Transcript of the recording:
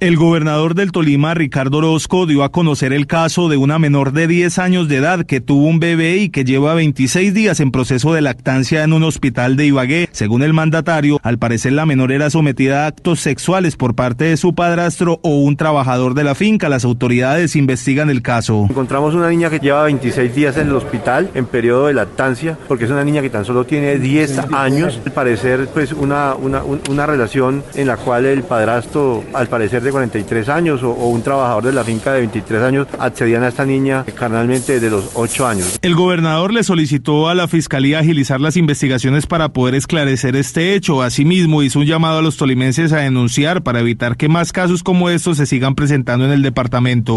El gobernador del Tolima, Ricardo Orozco, dio a conocer el caso de una menor de 10 años de edad que tuvo un bebé y que lleva 26 días en proceso de lactancia en un hospital de Ibagué. Según el mandatario, al parecer la menor era sometida a actos sexuales por parte de su padrastro o un trabajador de la finca. Las autoridades investigan el caso. Encontramos una niña que lleva 26 días en el hospital en periodo de lactancia porque es una niña que tan solo tiene 10 años. Al parecer, pues una, una, una relación en la cual el padrastro, al parecer, 43 años o, un trabajador de la finca de 23 años accedían a esta niña carnalmente de los 8 años. El gobernador le solicitó a la fiscalía agilizar las investigaciones para poder esclarecer este hecho. Asimismo, hizo un llamado a los tolimenses a denunciar para evitar que más casos como estos se sigan presentando en el departamento.